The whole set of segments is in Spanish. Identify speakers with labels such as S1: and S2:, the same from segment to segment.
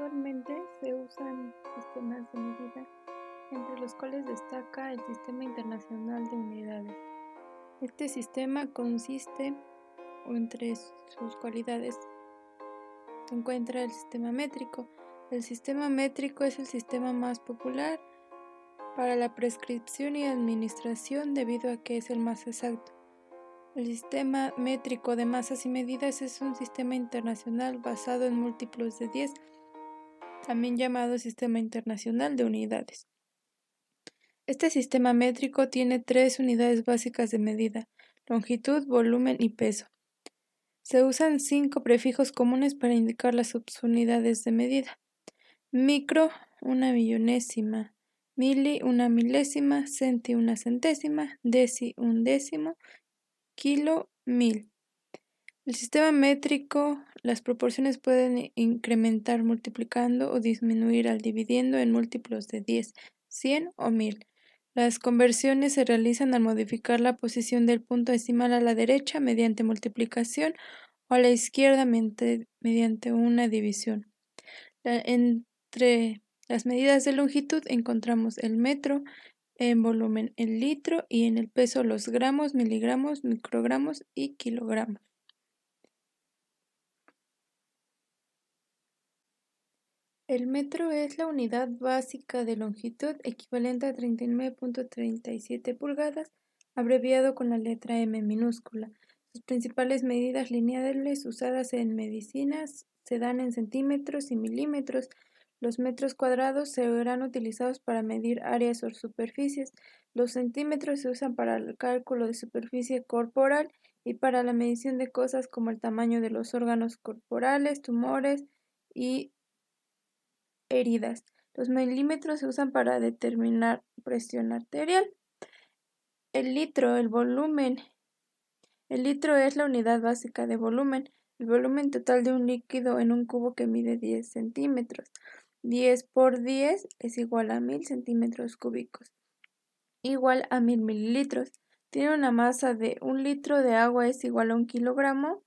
S1: Actualmente se usan sistemas de medida, entre los cuales destaca el Sistema Internacional de Unidades. Este sistema consiste, entre sus cualidades, se encuentra el sistema métrico. El sistema métrico es el sistema más popular para la prescripción y administración debido a que es el más exacto. El sistema métrico de masas y medidas es un sistema internacional basado en múltiplos de 10, también llamado Sistema Internacional de Unidades. Este sistema métrico tiene tres unidades básicas de medida, longitud, volumen y peso. Se usan cinco prefijos comunes para indicar las subunidades de medida. Micro, una millonésima, mili, una milésima, centi, una centésima, deci, un décimo, kilo, mil. El sistema métrico, las proporciones pueden incrementar multiplicando o disminuir al dividiendo en múltiplos de 10, 100 o 1000. Las conversiones se realizan al modificar la posición del punto decimal a la derecha mediante multiplicación o a la izquierda mediante una división. entre las medidas de longitud encontramos el metro, en volumen el litro y en el peso los gramos, miligramos, microgramos y kilogramos. El metro es la unidad básica de longitud equivalente a 39.37 pulgadas, abreviado con la letra M minúscula. Sus principales medidas lineales usadas en medicinas se dan en centímetros y milímetros, los metros cuadrados serán utilizados para medir áreas o superficies. Los centímetros se usan para el cálculo de superficie corporal y para la medición de cosas como el tamaño de los órganos corporales, tumores y heridas. Los milímetros se usan para determinar presión arterial. El litro, el volumen. El litro es la unidad básica de volumen, el volumen total de un líquido en un cubo que mide 10 centímetros. 10 por 10 es igual a 1000 centímetros cúbicos, igual a 1000 mililitros. Tiene una masa de un litro de agua es igual a un kilogramo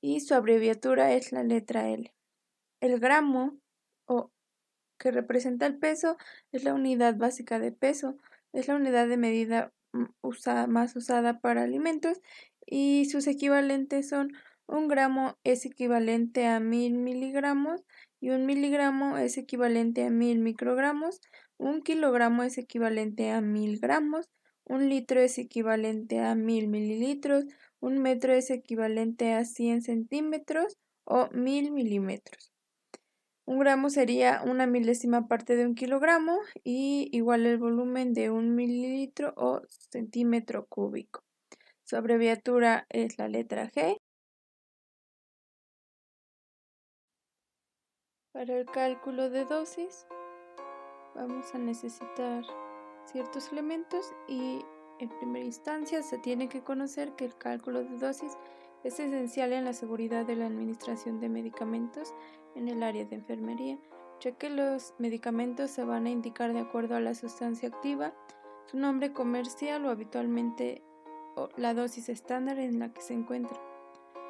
S1: y su abreviatura es la letra L. El gramo que representa el peso es la unidad básica de peso, es la unidad de medida mm, más usada para alimentos y sus equivalentes son un gramo es equivalente a 1000 miligramos y un miligramo es equivalente a mil microgramos, un kilogramo es equivalente a mil gramos, un litro es equivalente a mil mililitros, un metro es equivalente a 100 centímetros o mil milímetros. Un gramo sería una milésima parte de un kilogramo y igual el volumen de un mililitro o centímetro cúbico. Su abreviatura es la letra G Para el cálculo de dosis vamos a necesitar ciertos elementos y en primera instancia se tiene que conocer que el cálculo de dosis es esencial en la seguridad de la administración de medicamentos en el área de enfermería, ya que los medicamentos se van a indicar de acuerdo a la sustancia activa, su nombre comercial o habitualmente la dosis estándar en la que se encuentra.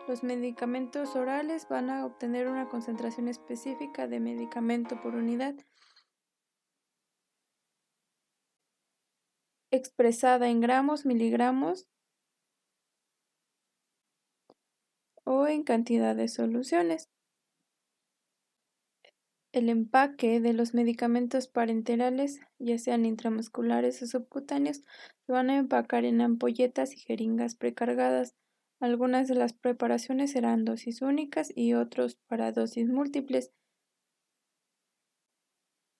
S1: Los medicamentos orales van a obtener una concentración específica de medicamento por unidad, expresada en gramos, miligramos o en cantidad de soluciones. El empaque de los medicamentos parenterales, ya sean intramusculares o subcutáneos, se van a empacar en ampolletas y jeringas precargadas algunas de las preparaciones serán dosis únicas y otros para dosis múltiples.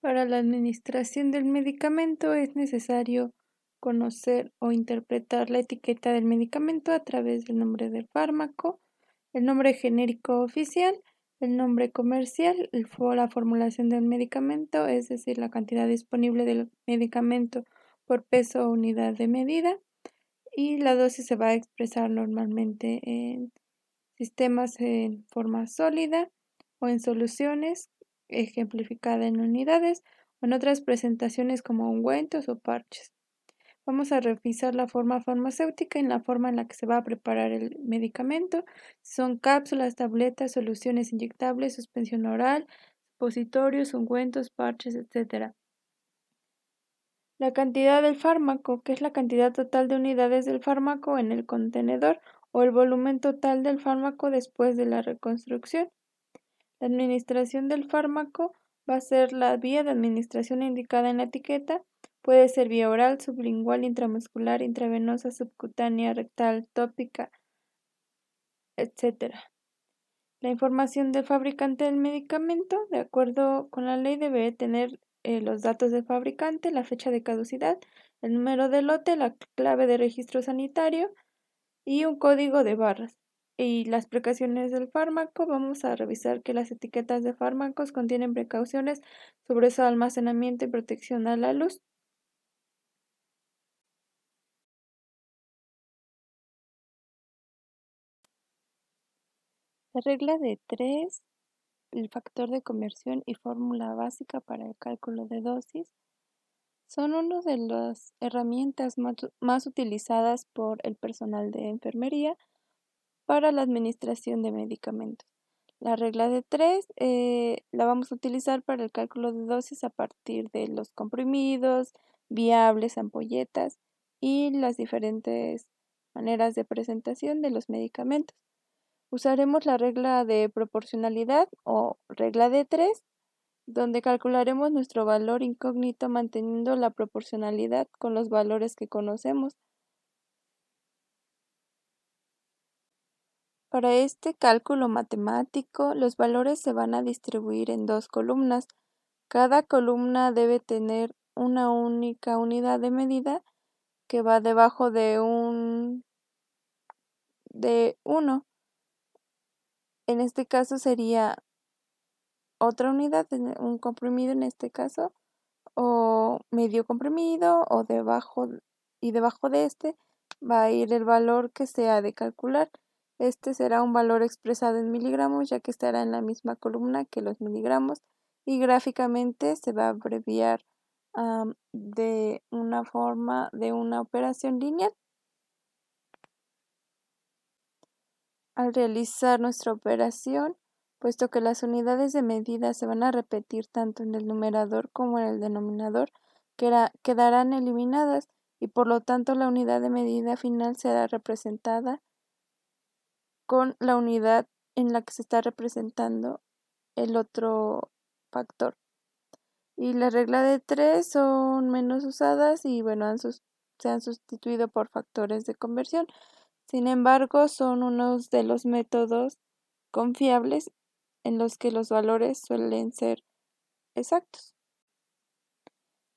S1: Para la administración del medicamento es necesario conocer o interpretar la etiqueta del medicamento a través del nombre del fármaco, el nombre genérico oficial, el nombre comercial, la formulación del medicamento, es decir, la cantidad disponible del medicamento por peso o unidad de medida, y la dosis se va a expresar normalmente en sistemas en forma sólida o en soluciones ejemplificada en unidades o en otras presentaciones como ungüentos o parches. Vamos a revisar la forma farmacéutica en la forma en la que se va a preparar el medicamento. Son cápsulas, tabletas, soluciones inyectables, suspensión oral, supositorios, ungüentos, parches, etc. La cantidad del fármaco, que es la cantidad total de unidades del fármaco en el contenedor o el volumen total del fármaco después de la reconstrucción. La administración del fármaco va a ser la vía de administración indicada en la etiqueta. Puede ser vía oral, sublingual, intramuscular, intravenosa, subcutánea, rectal, tópica, etc. La información del fabricante del medicamento, de acuerdo con la ley, debe tener eh, los datos del fabricante, la fecha de caducidad, el número de lote, la clave de registro sanitario y un código de barras. Y las precauciones del fármaco, vamos a revisar que las etiquetas de fármacos contienen precauciones sobre su almacenamiento y protección a la luz. La regla de 3, el factor de conversión y fórmula básica para el cálculo de dosis son una de las herramientas más, utilizadas por el personal de enfermería para la administración de medicamentos. La regla de 3 eh, la vamos a utilizar para el cálculo de dosis a partir de los comprimidos, viables, ampolletas y las diferentes maneras de presentación de los medicamentos. Usaremos la regla de proporcionalidad o regla de 3, donde calcularemos nuestro valor incógnito manteniendo la proporcionalidad con los valores que conocemos. Para este cálculo matemático, los valores se van a distribuir en dos columnas. Cada columna debe tener una única unidad de medida que va debajo de un de 1. En este caso sería otra unidad, un comprimido en este caso, o medio comprimido, o debajo, y debajo de este va a ir el valor que sea de calcular. Este será un valor expresado en miligramos, ya que estará en la misma columna que los miligramos, y gráficamente se va a abreviar de una forma de una operación lineal. Al realizar nuestra operación, puesto que las unidades de medida se van a repetir tanto en el numerador como en el denominador, quedarán eliminadas y por lo tanto la unidad de medida final será representada con la unidad en la que se está representando el otro factor. Y la regla de 3 son menos usadas y bueno, se han sustituido por factores de conversión. Sin embargo, son unos de los métodos confiables en los que los valores suelen ser exactos.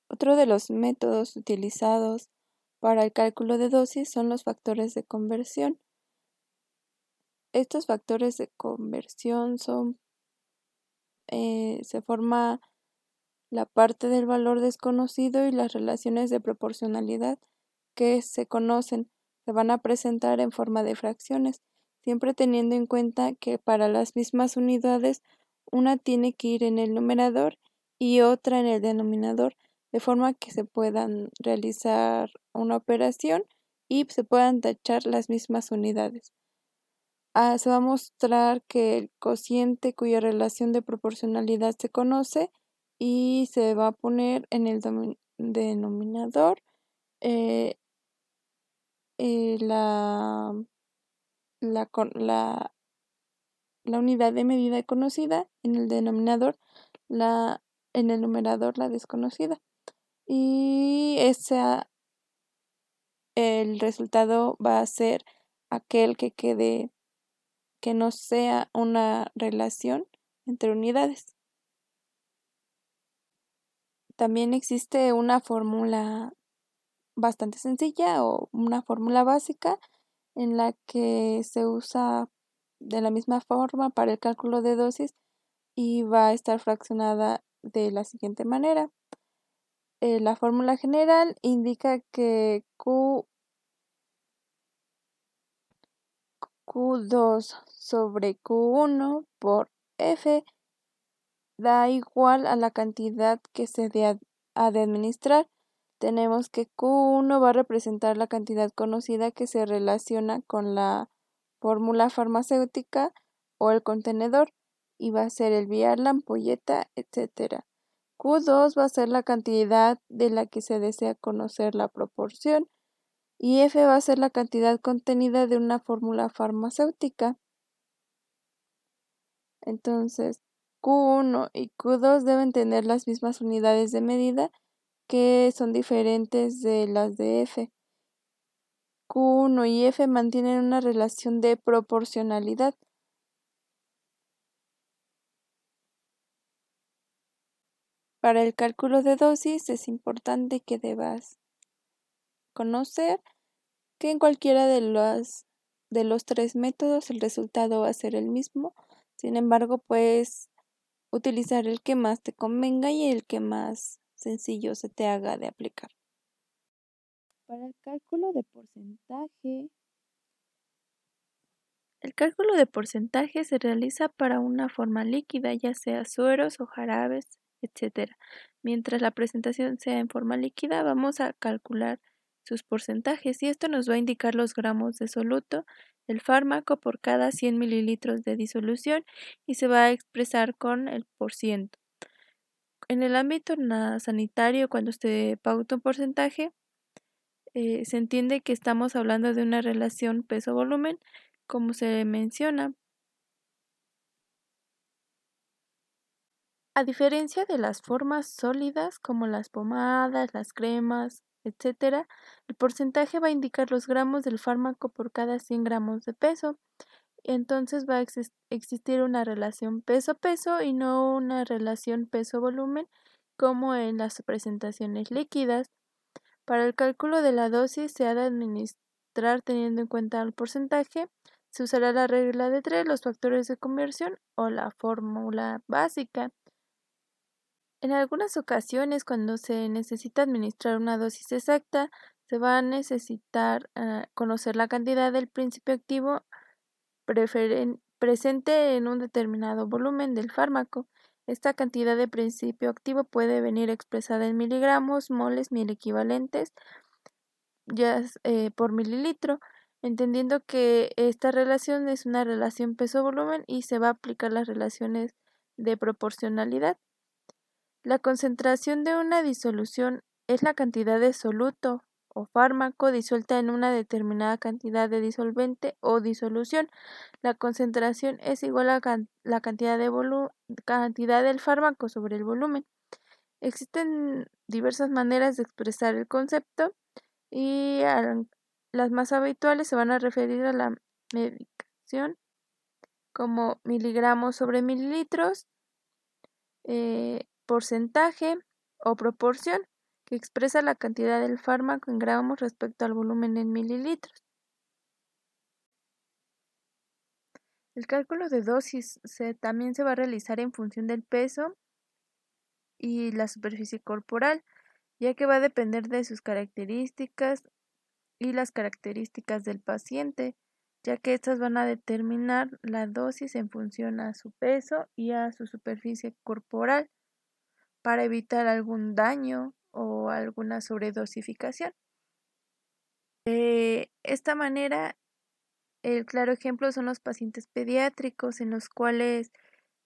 S1: Otro de los métodos utilizados para el cálculo de dosis son los factores de conversión. Estos factores de conversión son eh, se forma la parte del valor desconocido y las relaciones de proporcionalidad que se conocen se van a presentar en forma de fracciones, siempre teniendo en cuenta que para las mismas unidades una tiene que ir en el numerador y otra en el denominador, de forma que se puedan realizar una operación y se puedan tachar las mismas unidades. Ah, se va a mostrar que el cociente cuya relación de proporcionalidad se conoce y se va a poner en el denominador eh, eh, la, la, la, la, unidad de medida conocida, en el denominador, la, en el numerador la desconocida. Y esa, el resultado va a ser aquel que quede, que no sea una relación entre unidades. También existe una fórmula bastante sencilla o una fórmula básica en la que se usa de la misma forma para el cálculo de dosis y va a estar fraccionada de la siguiente manera. Eh, la fórmula general indica que Q, Q2 sobre Q1 por F da igual a la cantidad que se ha de administrar tenemos que Q1 va a representar la cantidad conocida que se relaciona con la fórmula farmacéutica o el contenedor y va a ser el vial, la ampolleta, etc. Q2 va a ser la cantidad de la que se desea conocer la proporción y F va a ser la cantidad contenida de una fórmula farmacéutica. Entonces, Q1 y Q2 deben tener las mismas unidades de medida que son diferentes de las de F. Q1 y F mantienen una relación de proporcionalidad. Para el cálculo de dosis es importante que debas conocer que en cualquiera de los, de los tres métodos el resultado va a ser el mismo. Sin embargo, puedes utilizar el que más te convenga y el que más sencillo se te haga de aplicar. Para el cálculo de porcentaje, el cálculo de porcentaje se realiza para una forma líquida, ya sea sueros o jarabes, etc. Mientras la presentación sea en forma líquida, vamos a calcular sus porcentajes y esto nos va a indicar los gramos de soluto del fármaco por cada 100 mililitros de disolución y se va a expresar con el por ciento. En el ámbito sanitario, cuando se pauta un porcentaje, eh, se entiende que estamos hablando de una relación peso-volumen, como se menciona. A diferencia de las formas sólidas como las pomadas, las cremas, etcétera, el porcentaje va a indicar los gramos del fármaco por cada 100 gramos de peso. Entonces va a existir una relación peso-peso y no una relación peso-volumen como en las presentaciones líquidas. Para el cálculo de la dosis se ha de administrar teniendo en cuenta el porcentaje. Se usará la regla de tres, los factores de conversión o la fórmula básica. En algunas ocasiones, cuando se necesita administrar una dosis exacta, se va a necesitar ah, conocer la cantidad del principio activo presente en un determinado volumen del fármaco. Esta cantidad de principio activo puede venir expresada en miligramos, moles, mil equivalentes ya, eh, por mililitro, entendiendo que esta relación es una relación peso-volumen y se va a aplicar las relaciones de proporcionalidad. La concentración de una disolución es la cantidad de soluto o fármaco disuelta en una determinada cantidad de disolvente o disolución. La concentración es igual a la cantidad, de cantidad del fármaco sobre el volumen. Existen diversas maneras de expresar el concepto y las más habituales se van a referir a la medicación como miligramos sobre mililitros, eh, porcentaje o proporción que expresa la cantidad del fármaco en gramos respecto al volumen en mililitros. El cálculo de dosis también se va a realizar en función del peso y la superficie corporal, ya que va a depender de sus características y las características del paciente, ya que estas van a determinar la dosis en función a su peso y a su superficie corporal para evitar algún daño o alguna sobredosificación. De esta manera, el claro ejemplo son los pacientes pediátricos en los cuales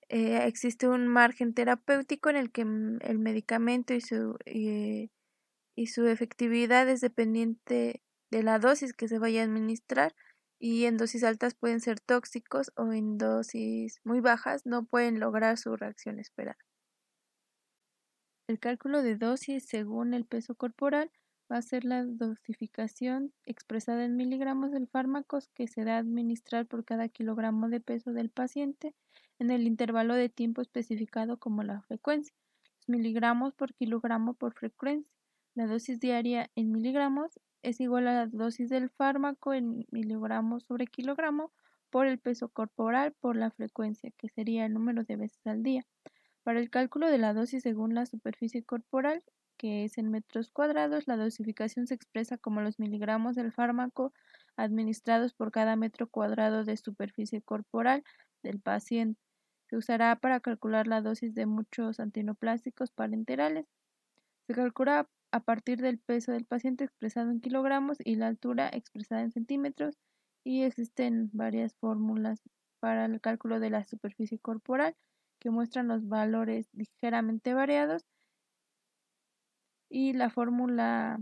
S1: eh, existe un margen terapéutico en el que el medicamento y su, eh, y su efectividad es dependiente de la dosis que se vaya a administrar y en dosis altas pueden ser tóxicos o en dosis muy bajas no pueden lograr su reacción esperada. El cálculo de dosis según el peso corporal va a ser la dosificación expresada en miligramos del fármaco que se da a administrar por cada kilogramo de peso del paciente en el intervalo de tiempo especificado como la frecuencia. Los miligramos por kilogramo por frecuencia. La dosis diaria en miligramos es igual a la dosis del fármaco en miligramos sobre kilogramo por el peso corporal por la frecuencia, que sería el número de veces al día. Para el cálculo de la dosis según la superficie corporal, que es en metros cuadrados, la dosificación se expresa como los miligramos del fármaco administrados por cada metro cuadrado de superficie corporal del paciente. Se usará para calcular la dosis de muchos antinoplásticos parenterales. Se calcula a partir del peso del paciente expresado en kilogramos y la altura expresada en centímetros y existen varias fórmulas para el cálculo de la superficie corporal que muestran los valores ligeramente variados y la fórmula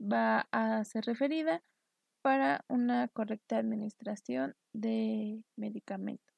S1: va a ser referida para una correcta administración de medicamentos.